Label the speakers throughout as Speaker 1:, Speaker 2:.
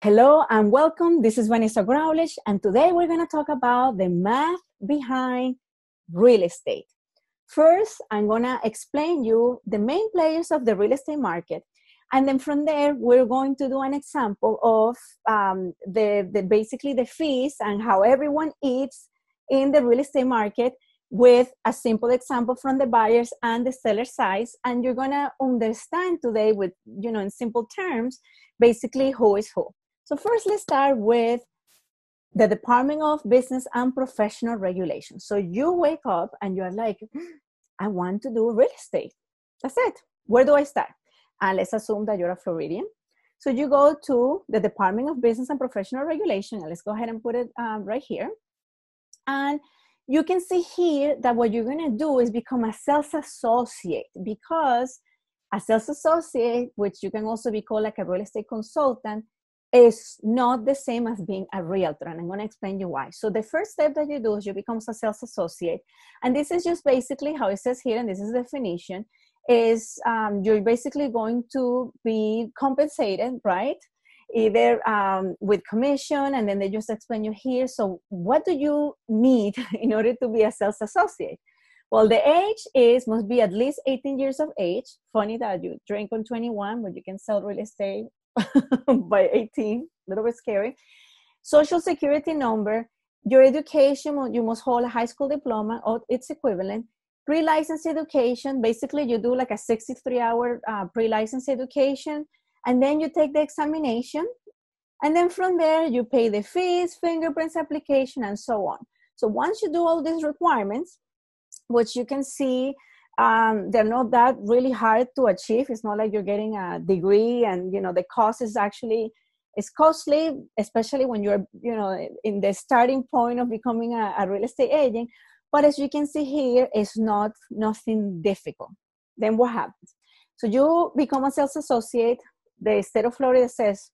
Speaker 1: Hello and welcome. This is Vanessa Growlich, and today we're going to talk about the math behind real estate. First, I'm going to explain you the main players of the real estate market, and then from there we're going to do an example of um, the, the basically the fees and how everyone eats in the real estate market with a simple example from the buyers and the seller sides and you're going to understand today with you know in simple terms basically who is who so first, let's start with the Department of Business and Professional Regulation. So you wake up and you're like, I want to do real estate. That's it. Where do I start? And let's assume that you're a Floridian. So you go to the Department of Business and Professional Regulation, and let's go ahead and put it um, right here. And you can see here that what you're going to do is become a sales associate because a sales associate, which you can also be called like a real estate consultant, is not the same as being a realtor and i'm going to explain you why. So the first step that you do is you become a sales associate and this is just basically how it says here and this is the definition is um, you're basically going to be compensated right? Either um, with commission and then they just explain you here. So what do you need in order to be a sales associate? Well the age is must be at least 18 years of age. Funny that you drink on 21 but you can sell real estate by 18, a little bit scary. Social security number, your education, you must hold a high school diploma or its equivalent. Pre-license education, basically you do like a 63 hour uh, pre-license education and then you take the examination and then from there you pay the fees, fingerprints application and so on. So once you do all these requirements, which you can see um, they're not that really hard to achieve. It's not like you're getting a degree and you know the cost is actually it's costly especially when you're you know in the starting point of becoming a, a real estate agent. But as you can see here it's not nothing difficult. Then what happens? So you become a sales associate. The state of florida says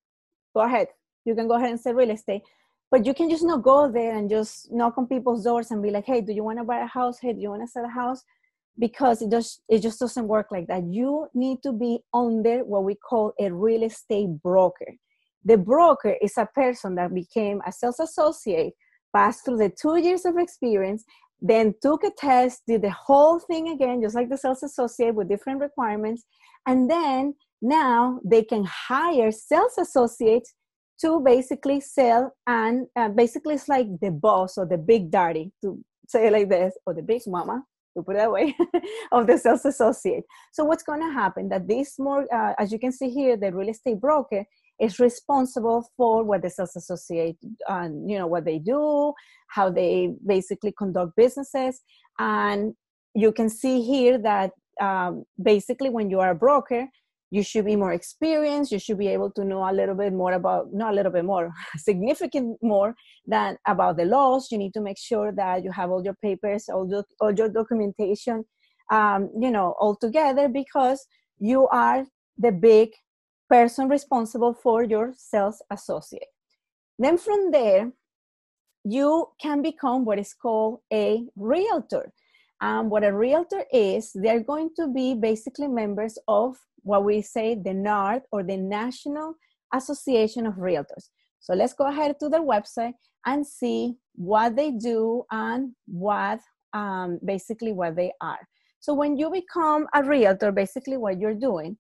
Speaker 1: go ahead. You can go ahead and sell real estate. But you can just not go there and just knock on people's doors and be like hey do you want to buy a house? Hey do you want to sell a house because it just it just doesn't work like that. You need to be under what we call a real estate broker. The broker is a person that became a sales associate passed through the two years of experience then took a test did the whole thing again just like the sales associate with different requirements and then now they can hire sales associates to basically sell and uh, basically it's like the boss or the big daddy to say it like this or the big mama to put it that way, of the sales associate. So what's going to happen that this more, uh, as you can see here, the real estate broker is responsible for what the sales associate, uh, you know, what they do, how they basically conduct businesses, and you can see here that um, basically when you are a broker, you should be more experienced you should be able to know a little bit more about not a little bit more significant more than about the laws. You need to make sure that you have all your papers all your, all your documentation um, you know all together because you are the big person responsible for your sales associate. Then from there you can become what is called a realtor. And what a realtor is they're going to be basically members of what we say the NAR or the National Association of Realtors. So let's go ahead to their website and see what they do and what um, basically what they are. So when you become a realtor, basically what you're doing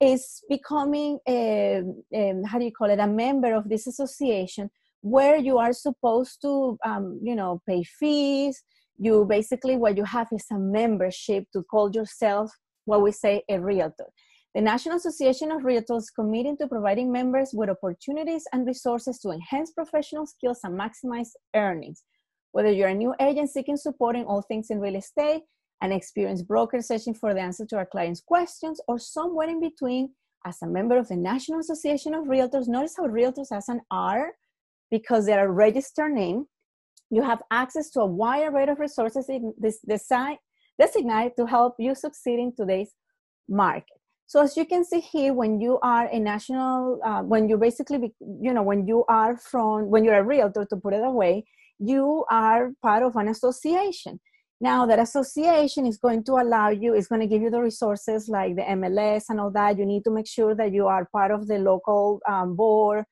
Speaker 1: is becoming a, a how do you call it a member of this association where you are supposed to um, you know pay fees. You basically what you have is a membership to call yourself what we say a realtor. The National Association of Realtors is committed to providing members with opportunities and resources to enhance professional skills and maximize earnings. Whether you're a new agent seeking support in all things in real estate, an experienced broker searching for the answer to our clients' questions, or somewhere in between, as a member of the National Association of Realtors, notice how Realtors has an R because they're a registered name. You have access to a wide array of resources in this design, designated to help you succeed in today's market. So as you can see here, when you are a national, uh, when you basically, you know, when you are from, when you're a realtor, to put it away, you are part of an association. Now that association is going to allow you, is going to give you the resources like the MLS and all that. You need to make sure that you are part of the local um, board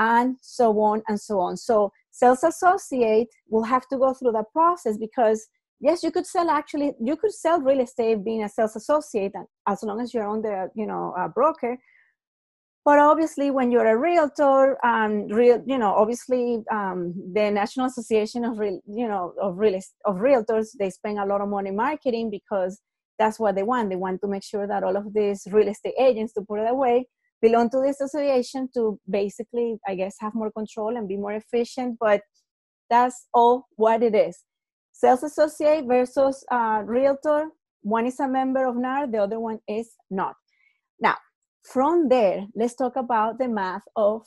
Speaker 1: and so on and so on. So sales associate will have to go through that process because yes, you could sell actually you could sell real estate being a sales associate as long as you're on the you know a broker. But obviously, when you're a realtor, um, real, you know, obviously, um, the National Association of Real, you know, of real of realtors, they spend a lot of money marketing because that's what they want. They want to make sure that all of these real estate agents, to put it away, belong to this association to basically, I guess, have more control and be more efficient. But that's all what it is. Sales associate versus uh, realtor. One is a member of NAR, the other one is not. Now, from there, let's talk about the math of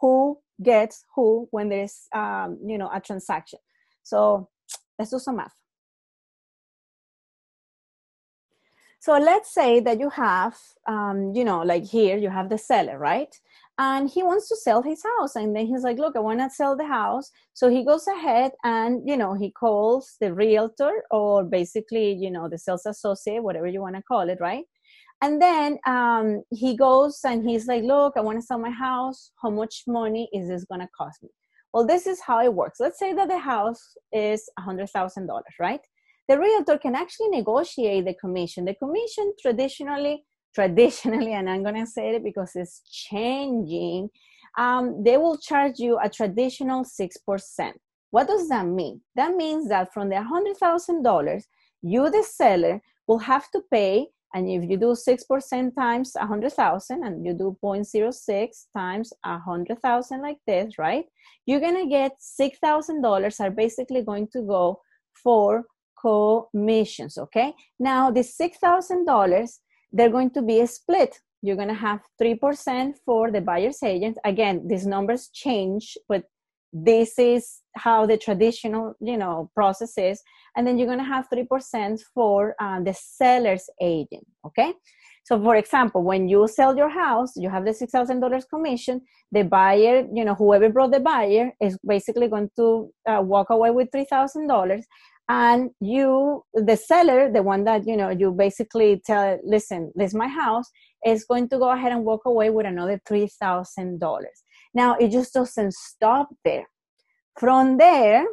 Speaker 1: who gets who when there's, um, you know, a transaction. So let's do some math. So let's say that you have, um, you know, like here you have the seller, right? And he wants to sell his house. And then he's like, look, I want to sell the house. So he goes ahead and, you know, he calls the realtor or basically, you know, the sales associate, whatever you want to call it, right? And then um, he goes and he's like, look, I want to sell my house. How much money is this going to cost me? Well, this is how it works. Let's say that the house is $100,000, right? The realtor can actually negotiate the commission. The commission traditionally, traditionally, and I'm going to say it because it's changing, um, they will charge you a traditional 6%. What does that mean? That means that from the $100,000, you, the seller, will have to pay and if you do 6% times 100,000 and you do 0.06 times 100,000 like this, right? You're going to get $6,000 are basically going to go for commissions, okay? Now, the $6,000, they're going to be split. You're going to have 3% for the buyer's agent. Again, these numbers change, but this is how the traditional, you know, process is. And then you're going to have 3% for uh, the seller's agent, okay? So, for example, when you sell your house, you have the $6,000 commission. The buyer, you know, whoever brought the buyer is basically going to uh, walk away with $3,000 and you the seller the one that you know you basically tell listen this is my house is going to go ahead and walk away with another $3000 now it just doesn't stop there. From there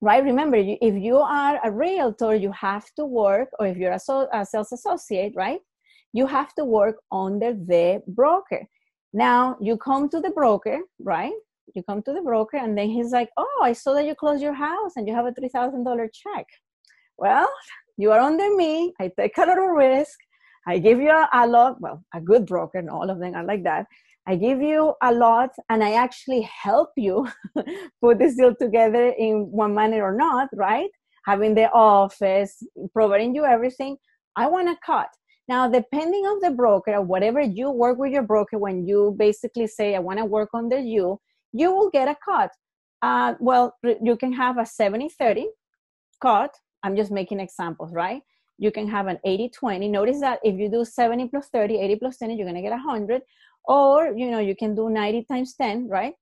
Speaker 1: right remember if you are a realtor you have to work or if you're a, so, a sales associate right you have to work under the broker. Now you come to the broker right you come to the broker and then he's like oh i saw that you closed your house and you have a $3000 check. Well you are under me. I take a lot of risk. I give you a, a lot well a good broker and all of them are like that. I give you a lot and i actually help you put this deal together in one manner or not right? Having the office providing you everything i want a cut. Now, depending on the broker or whatever you work with your broker, when you basically say, I want to work under you, you will get a cut. Uh, well, you can have a 70 30 cut. I'm just making examples, right? You can have an 80 20. Notice that if you do 70 plus 30, 80 plus 10, you're going to get 100. Or, you know, you can do 90 times 10, right?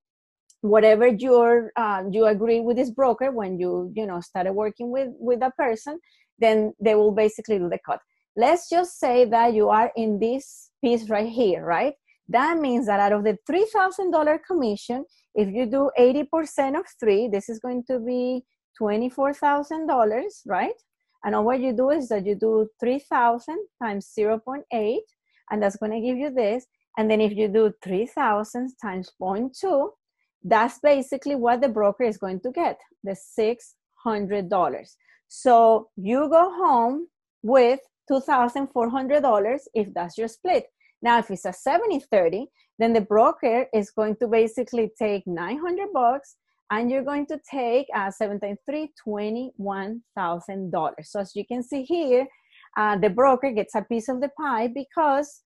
Speaker 1: Whatever your uh, you agree with this broker when you you know started working with with a person, then they will basically do the cut. Let's just say that you are in this piece right here, right? That means that out of the $3,000 commission, if you do 80% of three, this is going to be $24,000, right? And all what you do is that you do 3,000 times 0.8, and that's going to give you this. And then if you do 3,000 times 0.2, that's basically what the broker is going to get, the $600. So you go home with $2,400 if that's your split. Now, if it's a 70 30, then the broker is going to basically take 900 bucks and you're going to take uh, 7 times 3, $21,000. So as you can see here, uh, the broker gets a piece of the pie because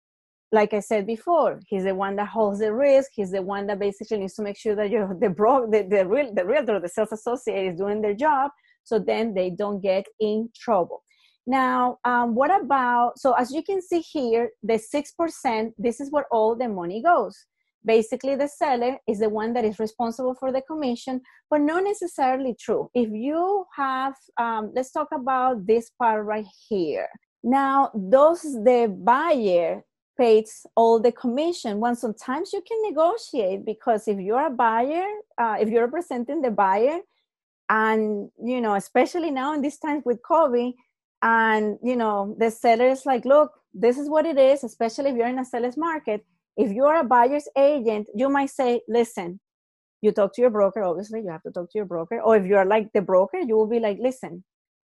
Speaker 1: like I said before, he's the one that holds the risk. He's the one that basically needs to make sure that you the bro the, the real the realtor, the sales associate is doing their job, so then they don't get in trouble. Now, um, what about, so as you can see here, the 6%, this is where all the money goes. Basically, the seller is the one that is responsible for the commission, but not necessarily true. If you have, um, let's talk about this part right here. Now, does the buyer pays all the commission. One sometimes you can negotiate because if you're a buyer, uh, if you're representing the buyer, and you know, especially now in these times with COVID, and you know, the seller is like, look, this is what it is. Especially if you're in a seller's market, if you're a buyer's agent, you might say, listen, you talk to your broker. Obviously, you have to talk to your broker. Or if you're like the broker, you will be like, listen,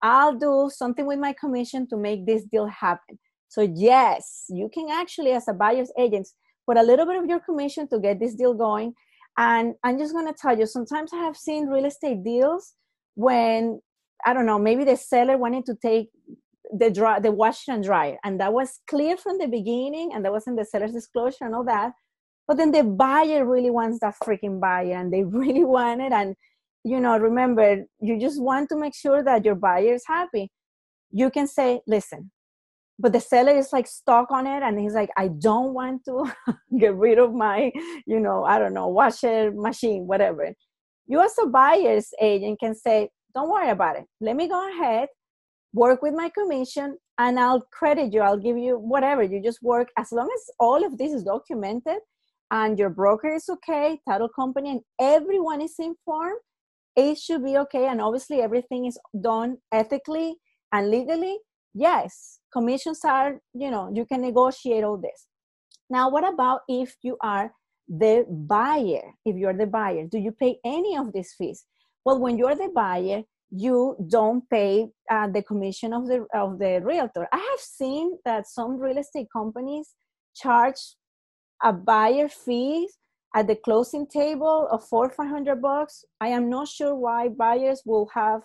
Speaker 1: I'll do something with my commission to make this deal happen so yes, you can actually, as a buyer's agent, put a little bit of your commission to get this deal going. And I'm just going to tell you, sometimes I have seen real estate deals when I don't know, maybe the seller wanted to take the dry, the washer and dryer, and that was clear from the beginning, and that was in the seller's disclosure and all that. But then the buyer really wants that freaking buyer, and they really want it. And you know, remember, you just want to make sure that your buyer is happy. You can say, "Listen, but the seller is like stuck on it and he's like i don't want to get rid of my you know i don't know washer machine whatever you as a buyer's agent can say don't worry about it. Let me go ahead work with my commission and i'll credit you. I'll give you whatever. You just work as long as all of this is documented and your broker is okay title company and everyone is informed it should be okay. And obviously everything is done ethically and legally. Yes commissions are you know you can negotiate all this. Now what about if you are the buyer? If you're the buyer do you pay any of these fees well when you're the buyer you don't pay uh, the commission of the of the realtor. I have seen that some real estate companies charge a buyer fee at the closing table of four five hundred bucks. I am not sure why buyers will have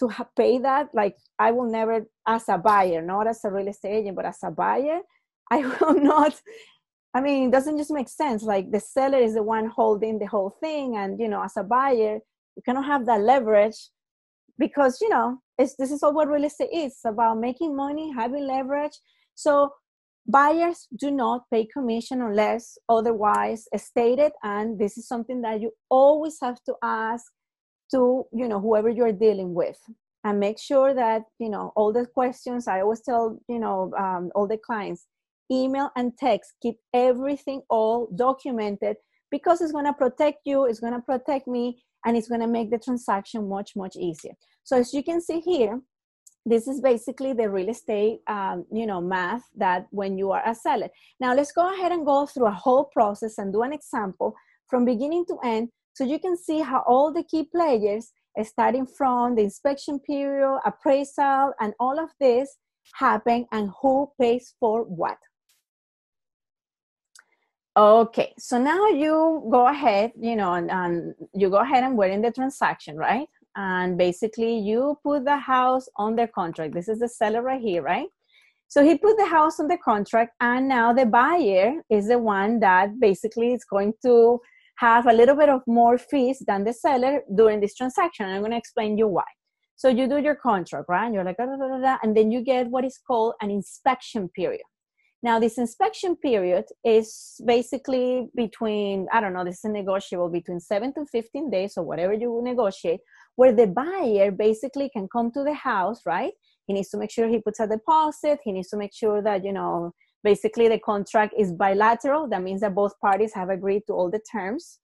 Speaker 1: to pay that. Like i will never as a buyer not as a real estate agent but as a buyer i will not i mean it doesn't just make sense. Like the seller is the one holding the whole thing and you know as a buyer you cannot have that leverage because you know this is all what real estate is it's about making money having leverage. So buyers do not pay commission unless otherwise stated and this is something that you always have to ask to you know whoever you're dealing with. And make sure that you know all the questions i always tell you know um, all the clients email and text keep everything all documented because it's going to protect you it's going to protect me and it's going to make the transaction much much easier so as you can see here this is basically the real estate um, you know math that when you are a seller now let's go ahead and go through a whole process and do an example from beginning to end so you can see how all the key players, starting from the inspection period, appraisal, and all of this happen and who pays for what. Okay, so now you go ahead, you know, and, and you go ahead and we're in the transaction, right? And basically you put the house on the contract. This is the seller right here, right? So he put the house on the contract, and now the buyer is the one that basically is going to have a little bit of more fees than the seller during this transaction. I'm going to explain you why. So you do your contract, right? And you're like, da, da, da, and then you get what is called an inspection period. Now, this inspection period is basically between, I don't know, this is negotiable between seven to 15 days or whatever you negotiate, where the buyer basically can come to the house, right? He needs to make sure he puts a deposit. He needs to make sure that, you know, Basically, the contract is bilateral. That means that both parties have agreed to all the terms.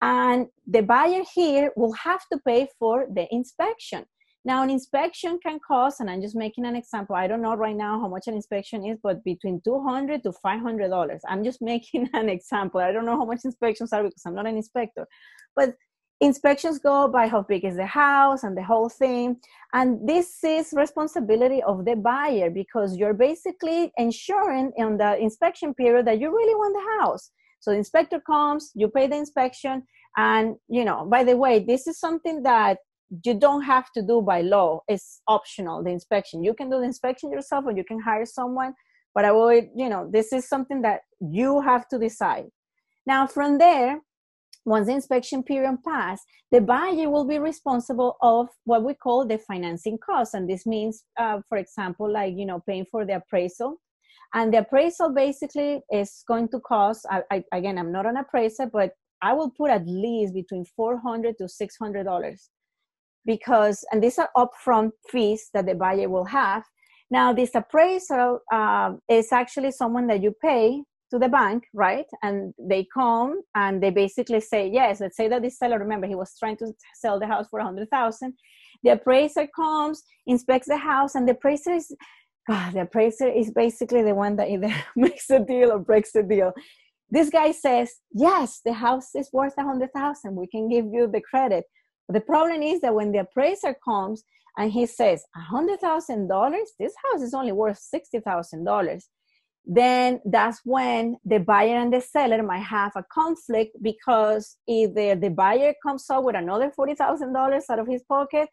Speaker 1: And the buyer here will have to pay for the inspection. Now, an inspection can cost, and I'm just making an example. I don't know right now how much an inspection is, but between 200 to 500 dollars. I'm just making an example. I don't know how much inspections are because I'm not an inspector, but inspections go by how big is the house and the whole thing and this is responsibility of the buyer because you're basically ensuring in the inspection period that you really want the house so the inspector comes you pay the inspection and you know by the way this is something that you don't have to do by law it's optional the inspection you can do the inspection yourself or you can hire someone but i would you know this is something that you have to decide now from there once the inspection period passed the buyer will be responsible of what we call the financing costs. And this means, uh, for example, like, you know, paying for the appraisal. And the appraisal basically is going to cost, I, I, again, I'm not an appraiser, but I will put at least between 400 to $600 because, and these are upfront fees that the buyer will have Now, this appraisal uh, is actually someone that you pay to the bank, right? And they come and they basically say, yes, let's say that this seller, remember, he was trying to sell the house for a 100000 The appraiser comes, inspects the house, and the appraiser is, God, the appraiser is basically the one that either makes the deal or breaks the deal. This guy says, yes, the house is worth a 100000 We can give you the credit. The problem is that when the appraiser comes and he says, $100,000, this house is only worth $60,000 then that's when the buyer and the seller might have a conflict because either the buyer comes up with another $40,000 out of his pocket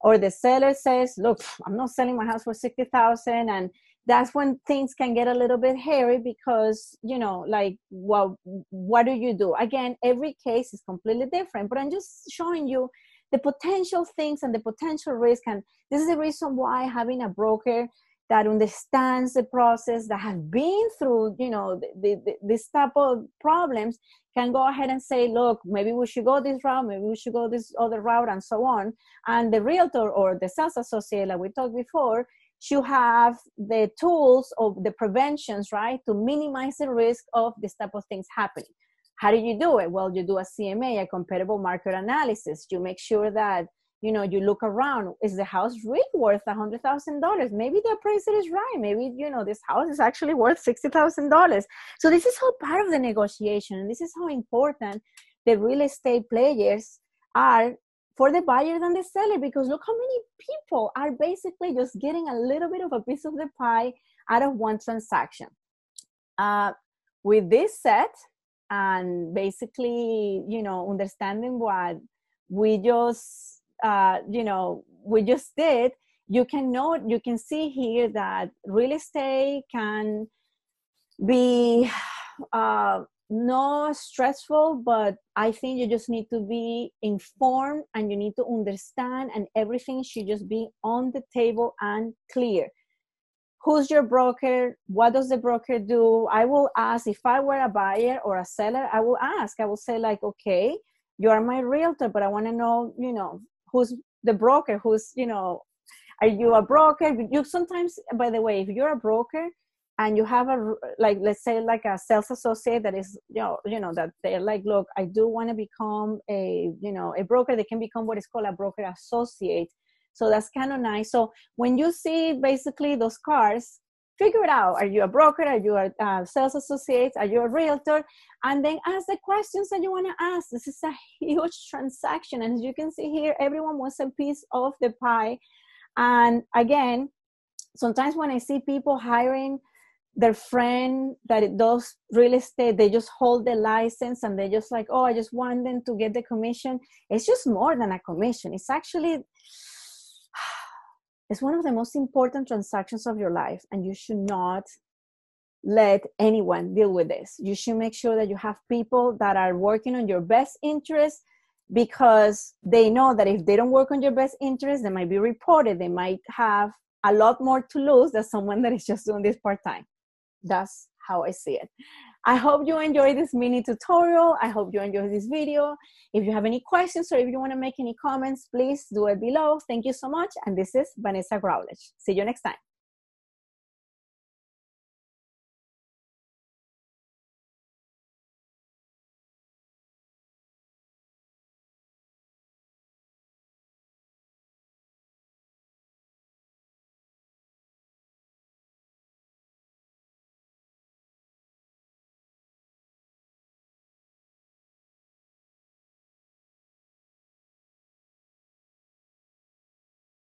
Speaker 1: or the seller says, look, I'm not selling my house for 60,000 and that's when things can get a little bit hairy because, you know, like, well, what do you do? Again, every case is completely different, but I'm just showing you the potential things and the potential risk. And this is the reason why having a broker that understands the process that have been through you know the, the, this type of problems can go ahead and say look maybe we should go this route maybe we should go this other route and so on and the realtor or the sales associate like we talked before should have the tools of the preventions right to minimize the risk of this type of things happening. How do you do it? Well you do a cma a comparable market analysis. You make sure that you know you look around. Is the house really worth a hundred thousand dollars? Maybe the appraiser is right. Maybe you know this house is actually worth sixty thousand dollars. So this is all part of the negotiation and this is how important the real estate players are for the buyer and the seller because look how many people are basically just getting a little bit of a piece of the pie out of one transaction. Uh, with this set and basically you know understanding what we just uh, you know we just did you can note you can see here that real estate can be uh, no stressful but i think you just need to be informed and you need to understand and everything should just be on the table and clear. Who's your broker? What does the broker do? I will ask if i were a buyer or a seller i will ask. I will say like okay you are my realtor but i want to know you know who's the broker? Who's you know are you a broker? You sometimes by the way if you're a broker and you have a like let's say like a sales associate that is you know you know that they're like look i do want to become a you know a broker they can become what is called a broker associate so that's kind of nice so when you see basically those cars figure it out. Are you a broker? Are you a uh, sales associate? Are you a realtor? And then ask the questions that you want to ask. This is a huge transaction. And as you can see here, everyone wants a piece of the pie. And again, sometimes when I see people hiring their friend that does real estate, they just hold the license and they just like, oh, I just want them to get the commission. It's just more than a commission. It's actually it's one of the most important transactions of your life and you should not let anyone deal with this you should make sure that you have people that are working on your best interest because they know that if they don't work on your best interest they might be reported they might have a lot more to lose than someone that is just doing this part-time that's how i see it I hope you enjoyed this mini tutorial. I hope you enjoyed this video. If you have any questions or if you want to make any comments, please do it below. Thank you so much. And this is Vanessa Growledge. See you next time.